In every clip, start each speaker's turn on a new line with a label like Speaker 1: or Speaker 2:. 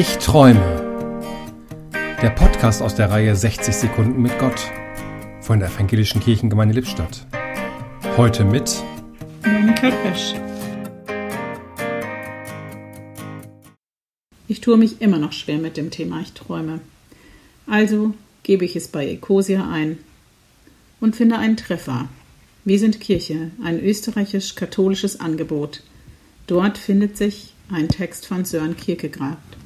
Speaker 1: Ich träume. Der Podcast aus der Reihe 60 Sekunden mit Gott von der Evangelischen Kirchengemeinde Lippstadt. Heute mit
Speaker 2: Monika Pesch. Ich tue mich immer noch schwer mit dem Thema Ich träume. Also gebe ich es bei Ecosia ein und finde einen Treffer. Wir sind Kirche, ein österreichisch-katholisches Angebot. Dort findet sich ein Text von Sören Kierkegaard.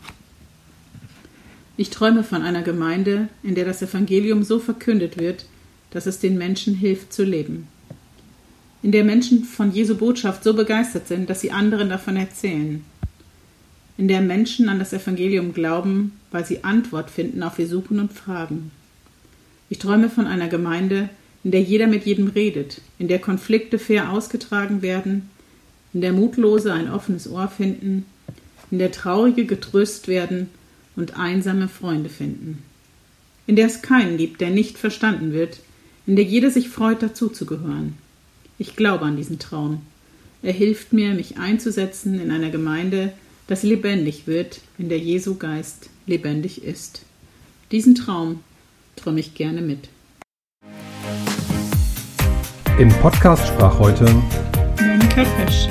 Speaker 2: Ich träume von einer Gemeinde, in der das Evangelium so verkündet wird, dass es den Menschen hilft zu leben. In der Menschen von Jesu Botschaft so begeistert sind, dass sie anderen davon erzählen. In der Menschen an das Evangelium glauben, weil sie Antwort finden auf ihr Suchen und Fragen. Ich träume von einer Gemeinde, in der jeder mit jedem redet, in der Konflikte fair ausgetragen werden, in der Mutlose ein offenes Ohr finden, in der Traurige getröst werden und einsame Freunde finden, in der es keinen gibt, der nicht verstanden wird, in der jeder sich freut, dazuzugehören. Ich glaube an diesen Traum. Er hilft mir, mich einzusetzen in einer Gemeinde, dass lebendig wird, in der Jesu Geist lebendig ist. Diesen Traum träume ich gerne mit.
Speaker 1: Im Podcast sprach heute
Speaker 2: Monika Pesch.